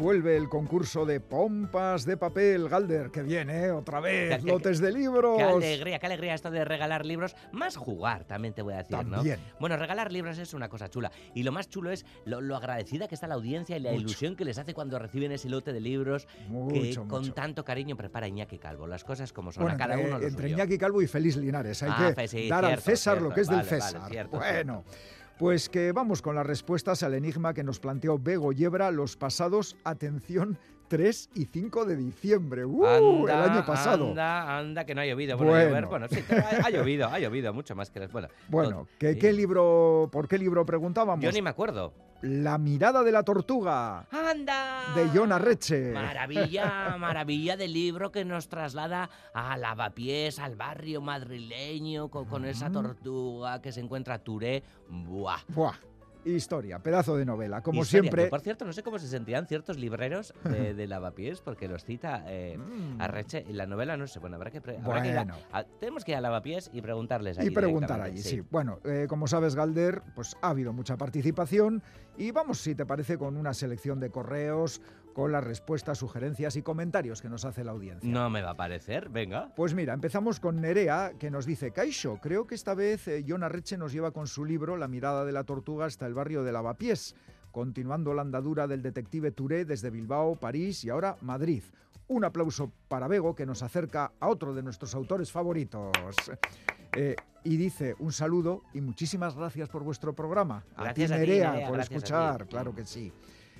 Vuelve el concurso de pompas de papel, Galder, que viene otra vez, *laughs* lotes de libros. *laughs* Qué alegría, qué alegría esto de regalar libros, más jugar también te voy a decir, También. ¿no? Bueno, regalar libros es una cosa chula y lo más chulo es lo, lo agradecida que está la audiencia y la Mucho. ilusión que les hace cuando reciben ese lote de libros que Mucho, con mucho. tanto cariño prepara Iñaki Calvo. Las cosas como son, Bueno, a cada entre, uno lo entre suyo. Iñaki Calvo y Félix Linares. Hay Ah, que sí, dar al cierto, César lo cierto. que es del Vale, vale, César. cierto, bueno, Pues que vamos con las respuestas al enigma que nos planteó Bego Yebra los pasados, atención, 3 y 5 de diciembre. ¡Uh! el Anda, año pasado. Anda, anda, que no ha llovido. Bueno, Bueno. llover, bueno, sí, ha, ha llovido, ha llovido mucho más que las. Bueno, *laughs* Bueno, ¿qué, sí. qué libro, ¿por qué libro preguntábamos? Yo ni me acuerdo. La mirada de la tortuga, ¡Anda! de John Arreche. Maravilla, *laughs* maravilla de libro que nos traslada a Lavapiés, al barrio madrileño, con, con esa tortuga que se encuentra a Touré. ¡Buah! Buah, historia, pedazo de novela. Como Historia, siempre. que, por cierto, no sé cómo se sentirán ciertos libreros de, *laughs* de Lavapiés, porque los cita eh, Mm. Arreche. En la novela no sé, bueno, habrá que, habrá que ir a- Bueno. a- tenemos que ir a Lavapiés y preguntarles allí Y preguntar allí, sí. Bueno, eh, como sabes, Galder, pues ha habido mucha participación y vamos, si te parece, con una selección de correos, con las respuestas, sugerencias y comentarios que nos hace la audiencia. No me va a parecer, venga. Pues mira, empezamos con Nerea, que nos dice, Caixo, creo que esta vez eh, John Arreche nos lleva con su libro La mirada de la tortuga hasta el barrio de Lavapiés, continuando la andadura del detective Touré desde Bilbao, París y ahora Madrid. Un aplauso para Bego, que nos acerca a otro de nuestros autores favoritos. Eh, y dice un saludo y muchísimas gracias por vuestro programa. Gracias a a ti, Nerea, Nerea, por a ti. escuchar, claro que sí.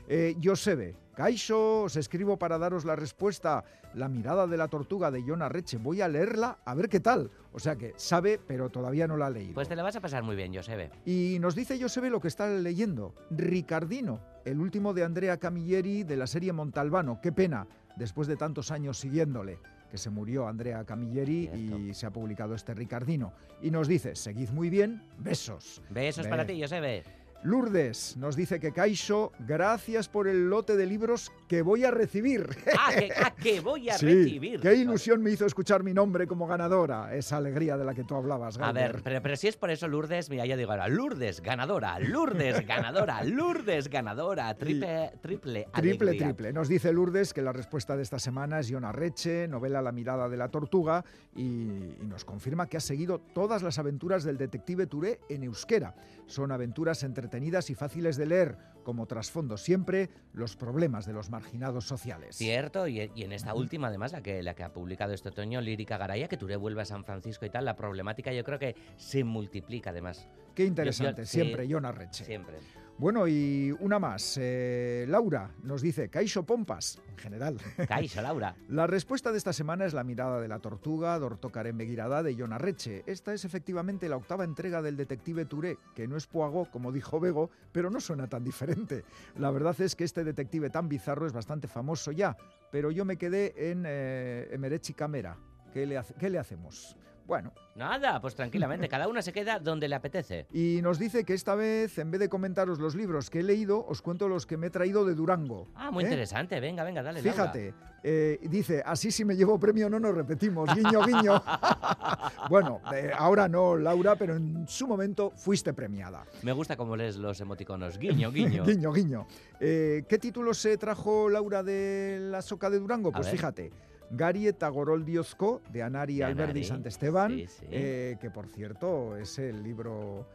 Eh, Josebe, Caixo, os escribo para daros la respuesta. La mirada de la tortuga de John Arreche. Voy a leerla a ver qué tal. O sea que sabe, pero todavía no la ha leído. Pues te la vas a pasar muy bien, Josebe. Y nos dice Josebe lo que está leyendo. Ricardino, el último de Andrea Camilleri de la serie Montalbano. Qué pena, después de tantos años siguiéndole, que se murió Andrea Camilleri y se ha publicado este Ricardino. Y nos dice, seguid muy bien, besos. Besos para ti, Josebe. Lourdes nos dice que Caixo, gracias por el lote de libros que voy a recibir. Ah, que, *laughs* ah, que voy a Sí, recibir. qué ilusión me hizo escuchar mi nombre como ganadora. Esa alegría de la que tú hablabas, A Galder. ver, pero, pero si es por eso Lourdes, mira, ya digo ahora, Lourdes ganadora, Lourdes ganadora, *laughs* Lourdes ganadora, triple, triple, Triple, alegría. triple. Nos dice Lourdes que la respuesta de esta semana es John Arreche, novela La mirada de la tortuga, y, y nos confirma que ha seguido todas las aventuras del detective Touré en euskera. Son aventuras entretenidas y fáciles de leer, como trasfondo siempre los problemas de los marginados sociales. Cierto, y, y en esta última, además, la que, la que ha publicado este otoño, Lírica Garaya, que Touré vuelve a San Francisco y tal, la problemática yo creo que se multiplica además. Qué interesante, Yo- yo- sí. siempre John Arreche. Siempre. Bueno, y una más. eh, Laura nos dice, Caixo Pompas, en general. *laughs* Caixo, Laura. La respuesta de esta semana es La mirada de la tortuga, Dortokaren Begirada, de John Arreche. Esta es efectivamente la octava entrega del detective Touré, que no es Poirot, como dijo Bego, pero no suena tan diferente. La verdad es que este detective tan bizarro es bastante famoso ya, pero yo me quedé en eh, Emerechi Camera. ¿Qué le, hace- ¿Qué le hacemos? Bueno, Nada, pues tranquilamente, *laughs* cada una se queda donde le apetece. y nos dice que esta vez, en vez de comentaros los libros que he leído, os cuento los que me he traído de Durango. Ah, muy ¿eh? interesante, venga, venga, dale. Fíjate, eh, dice, así si me llevo premio no nos repetimos, guiño, guiño. *laughs* bueno, eh, ahora no, Laura, pero en su momento fuiste premiada. Me gusta cómo lees los emoticonos. Guiño, *laughs* guiño. guiño, guiño. ¿Qué título se trajo Laura de la Soca de Durango? Pues fíjate. Gari eta Goroldiozko, de Anari Alberdi Anari, Santesteban, sí, sí. eh, que por cierto es el libro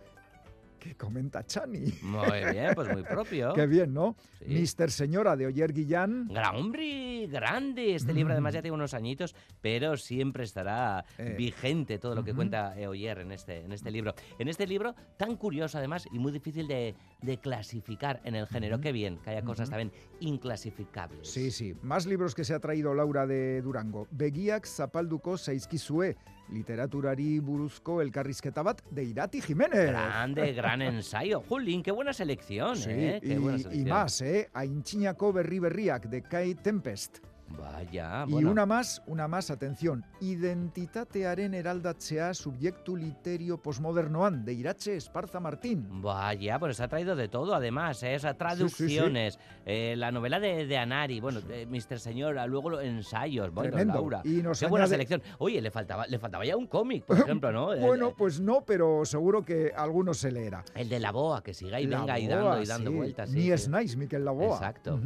que comenta Chani. Muy bien, pues muy propio. *laughs* Qué bien, ¿no? Sí. Mister Señora, de Oyer Guillán. Gran hombre, grande. Este libro además ya tiene unos añitos, pero siempre estará Eh, vigente todo lo que cuenta eh, Oyer en este, en este libro. En este libro tan curioso además y muy difícil de, de clasificar en el género. Qué bien que haya cosas también inclasificables. Sí, sí. Más libros que se ha traído Laura de Durango. Begiak zapalduko zaizkizue, literaturari buruzko elkarrizketa bat de Irati Jiménez. Grande, gran ensayo. Julín, qué buena selección, Sí, ¿eh? Qué y, buena y selección. más, ¿eh? Aintzinako berri berriak de Kai Tempest. Vaya, y bueno. una más, una más, atención. Identitatearen eraldatzea subjektu literio posmodernoan de Irache Esparza Martín. Vaya, pues ha traído de todo, además, ¿eh? Sea, traducciones, eh, la novela de, de Anari, bueno, de Mr. Señora, luego los ensayos, bueno, Tremendo. Laura. Y nos Qué buena selección. Oye, le faltaba, le faltaba ya un cómic, por *laughs* ejemplo, ¿no? Bueno, pues no, pero seguro que alguno se leerá. El de la boa, que siga y La venga y boa, dando y dando vueltas. Ni es nice, Miquel Laboa. Exacto.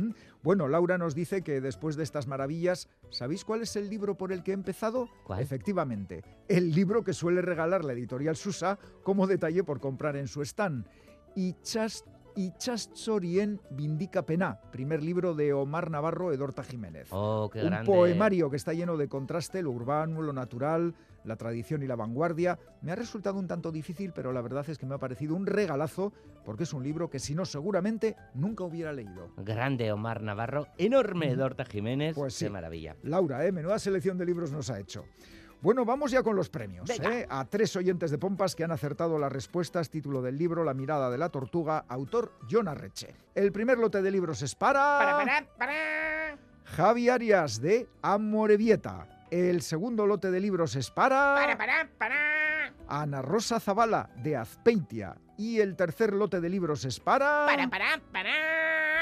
Bueno, Laura nos dice que después de estas maravillas, ¿sabéis cuál es el libro por el que he empezado? ¿Cuál? Efectivamente, el libro que suele regalar la editorial Susa como detalle por comprar en su stand. Itxas Itxatzorien Vindicapena, primer libro de Omar Navarro Edorta Jiménez. Oh, qué Un grande. poemario que está lleno de contraste, lo urbano, lo natural, la tradición y la vanguardia. Me ha resultado un tanto difícil, pero la verdad es que me ha parecido un regalazo, porque es un libro que si no seguramente nunca hubiera leído. Grande Omar Navarro, enorme. Dorta Jiménez. Pues sí. Qué maravilla. Laura, ¿eh? menuda selección de libros nos ha hecho. Bueno, vamos ya con los premios. ¿eh? A tres oyentes de Pompas que han acertado las respuestas. Título del libro La mirada de la tortuga, autor John Arreche. El primer lote de libros es para... Para, para, para. Javi Arias de Amorebieta. El segundo lote de libros es para... Para, para, para. Ana Rosa Zavala de Azpeitia. Y el tercer lote de libros es para... Para, para, para.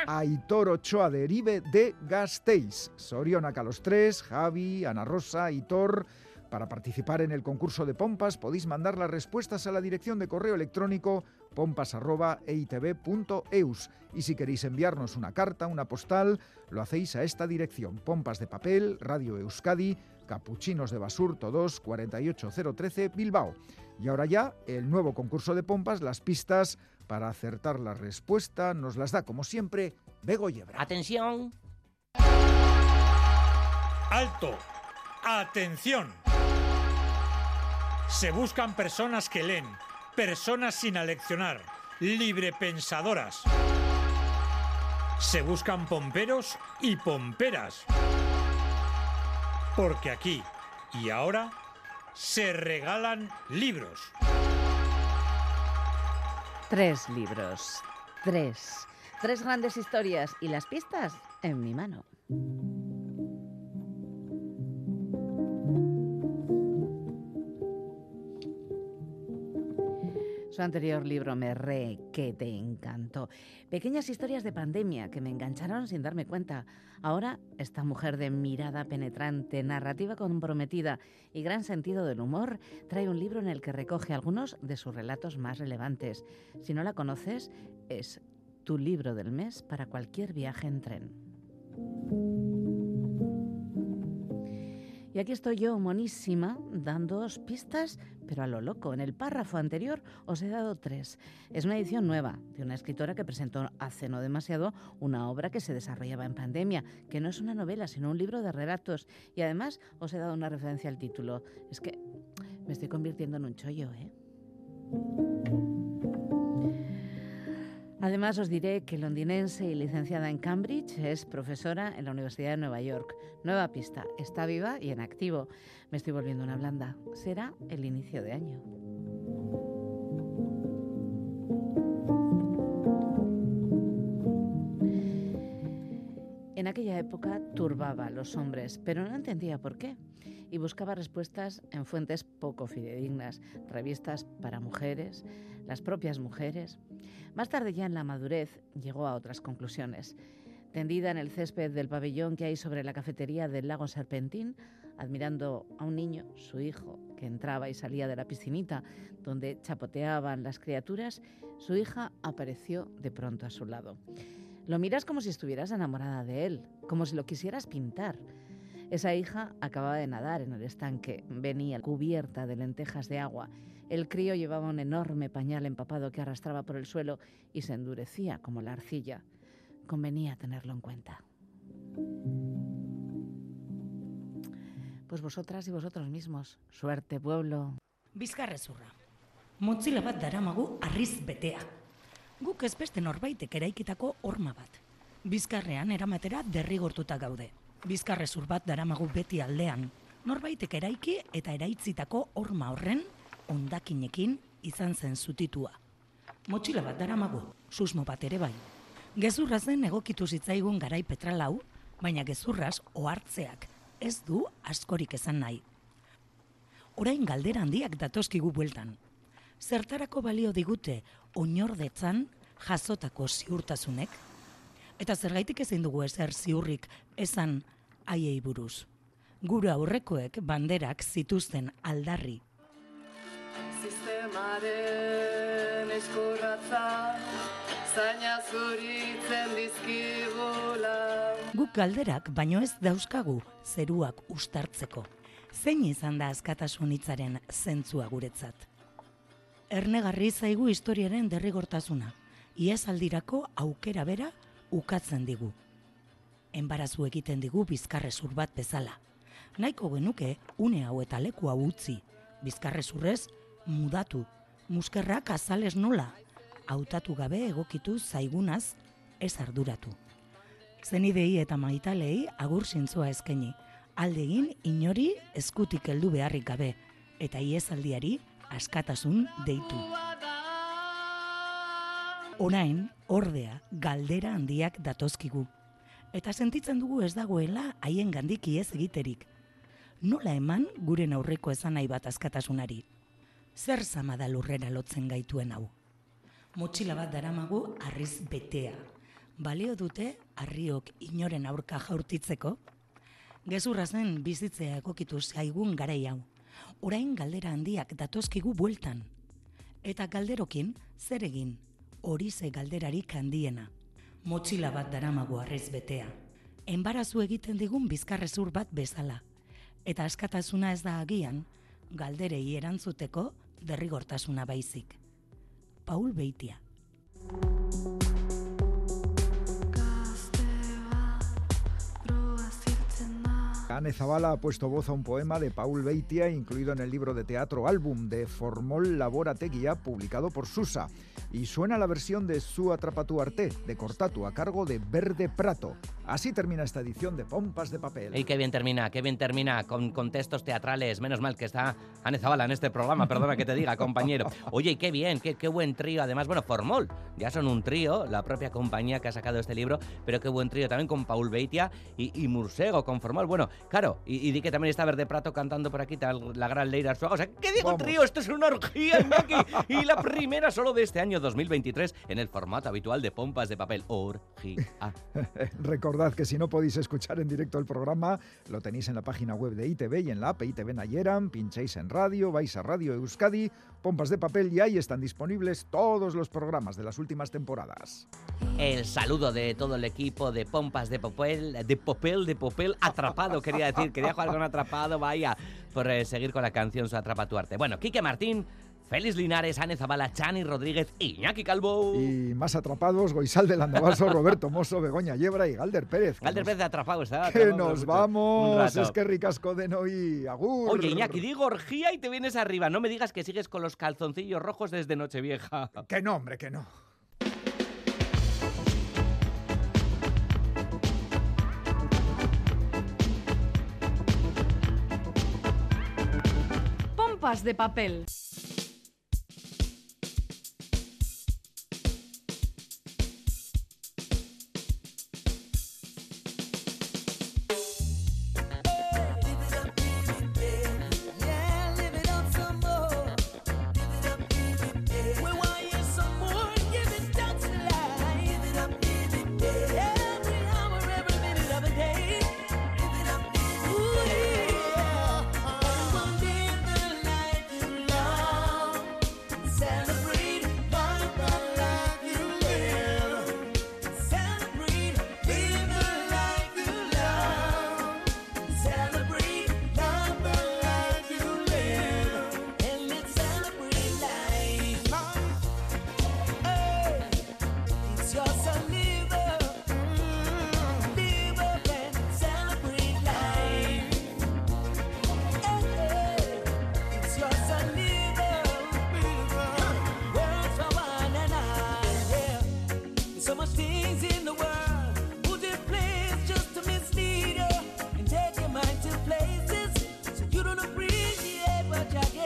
Aitor Ochoa de Eribe de Gasteiz. Sorionak a los tres, Javi, Ana Rosa, Aitor. Para participar en el concurso de pompas podéis mandar las respuestas a la dirección de correo electrónico pompas.eitv.eus. Y si queréis enviarnos una carta, una postal, lo hacéis a esta dirección. Pompas de papel, Radio Euskadi, Capuchinos de Basurto 2, 48013, Bilbao. Y ahora ya, el nuevo concurso de pompas, las pistas para acertar la respuesta, nos las da como siempre Bego Yebra. Atención. Alto. Atención. Se buscan personas que leen, personas sin aleccionar, librepensadoras. Se buscan pomperos y pomperas. Porque aquí y ahora se regalan libros. Tres libros. Tres. Tres grandes historias y las pistas en mi mano. Su anterior libro me re que te encantó. Pequeñas historias de pandemia que me engancharon sin darme cuenta. Ahora, esta mujer de mirada penetrante, narrativa comprometida y gran sentido del humor trae un libro en el que recoge algunos de sus relatos más relevantes. Si no la conoces, es tu libro del mes para cualquier viaje en tren. Y aquí estoy yo, monísima, dándoos pistas, pero a lo loco. En el párrafo anterior os he dado tres. Es una edición nueva de una escritora que presentó hace no demasiado una obra que se desarrollaba en pandemia, que no es una novela, sino un libro de relatos. Y además os he dado una referencia al título. Es que me estoy convirtiendo en un chollo, ¿eh? Además, os diré que londinense y licenciada en Cambridge es profesora en la Universidad de Nueva York. Nueva pista, está viva y en activo. Me estoy volviendo una blanda. Será el inicio de año. En aquella época turbaba a los hombres, pero no entendía por qué. Y buscaba respuestas en fuentes poco fidedignas, revistas para mujeres, las propias mujeres. Más tarde ya en la madurez llegó a otras conclusiones. Tendida en el césped del pabellón que hay sobre la cafetería del lago Serpentín, admirando a un niño, su hijo, que entraba y salía de la piscinita donde chapoteaban las criaturas, su hija apareció de pronto a su lado. Lo miras como si estuvieras enamorada de él, como si lo quisieras pintar. Esa hija acababa de nadar en el estanque, venía cubierta de lentejas de agua. El crío llevaba un enorme pañal empapado que arrastraba por el suelo y se endurecía como la arcilla. Convenía tenerlo en cuenta. Pues vosotras y vosotros mismos. Suerte, pueblo. Bizkarrezurra. Motzila bat daramagu arriz betea. Guk ez beste norbaitek eraikitako horma bat. Bizkarrean eramatera derrigortuta gaude. Bizkarrezur bat daramagu beti aldean. Norbaitek eraiki eta eraitzitako horma horren ondakinekin izan zen zutitua. Motxila bat daramagu, susmo bat ere bai. Gezurra zen egokitu zitzaigun garai petralau, baina gezurraz ohartzeak ez du askorik esan nahi. Orain galdera handiak datozkigu bueltan. Zertarako balio digute oinordetzan jasotako ziurtasunek? Eta zergaitik ezin dugu ezer ziurrik esan haiei buruz. Gure aurrekoek banderak zituzten aldarri Sistemaren eskurratza Zaina zuritzen dizkigula Guk galderak baino ez dauzkagu zeruak ustartzeko. Zein izan da askatasun hitzaren zentzua guretzat? Ernegarri zaigu historiaren derrigortasuna. iazaldirako aukera bera ukatzen digu. Enbarazu egiten digu bizkarrezur bat bezala. Nahiko genuke une hau eta leku hau utzi, bizkarrezurrez mudatu, muskerrak azales nola, hautatu gabe egokitu zaigunaz ez arduratu. Zenidei eta maitalei agur zintzoa eskaini, aldegin inori eskutik heldu beharrik gabe, eta iezaldiari askatasun deitu. Orain, ordea, galdera handiak datozkigu. Eta sentitzen dugu ez dagoela haien gandik iez egiterik. Nola eman guren aurreko esan nahi bat askatasunari? Zer zama da lurrera lotzen gaituen hau? Motxila bat daramagu arriz betea. Balio dute harriok inoren aurka jaurtitzeko? Gezurra zen bizitzea egokitu zaigun garai hau. Orain galdera handiak datozkigu bueltan. Eta galderokin zer egin? Hori ze galderarik handiena. Motxila bat daramagu arriz betea. Enbarazu egiten digun bizkarrezur bat bezala. Eta askatasuna ez da agian, galderei erantzuteko derrigortasuna baizik. Paul Beitia. Anne Zavala ha puesto voz a un poema de Paul Beitia incluido en el libro de teatro álbum de Formol Laborategia publicado por Susa. Y suena la versión de Su Atrapatu Arte de Cortatu a cargo de Verde Prato. Así termina esta edición de Pompas de Papel. Y qué bien termina, qué bien termina con contextos teatrales. Menos mal que está Anne Zavala en este programa, perdona que te diga, compañero. Oye, y qué bien, qué, qué buen trío. Además, bueno, Formol, ya son un trío, la propia compañía que ha sacado este libro, pero qué buen trío también con Paul Beitia y, y Mursego, con Formol. Bueno, claro, y, y, di que también está Verde Prato cantando por aquí tal, la gran Leira Arzuaga. O sea, ¿qué digo trío? Esto es una orgía, Iñaki. Y la primera solo de este año 2023 en el formato habitual de Pompas de Papel. Orgía. *laughs* Recordad que si no podéis escuchar en directo el programa, lo tenéis en la página web de ITV y en la app ITV Nayeran, pincháis en radio, vais a Radio Euskadi, Pompas de Papel y ahí están disponibles todos los programas de las últimas temporadas. El saludo de todo el equipo de Pompas de Papel, de Papel, de Papel, atrapado, quería decir, quería jugar con atrapado, vaya, por eh, seguir con la canción Su Atrapa tu Arte. Bueno, Quique Martín, Félix Linares, Ane Zabala, Chani Rodríguez, Iñaki Calvo. Y más atrapados, Goizal del Andabaso, *laughs* Roberto Mosso, Begoña Yebra y Galder Pérez. Galder Pérez atrapado está. Que nos vamos, es que ricasco de hoy, agur. Oye, Iñaki, digo orgía y te vienes arriba. No me digas que sigues con los calzoncillos rojos desde Nochevieja. *laughs* Que no, hombre, que no. Pompas de papel. Yeah.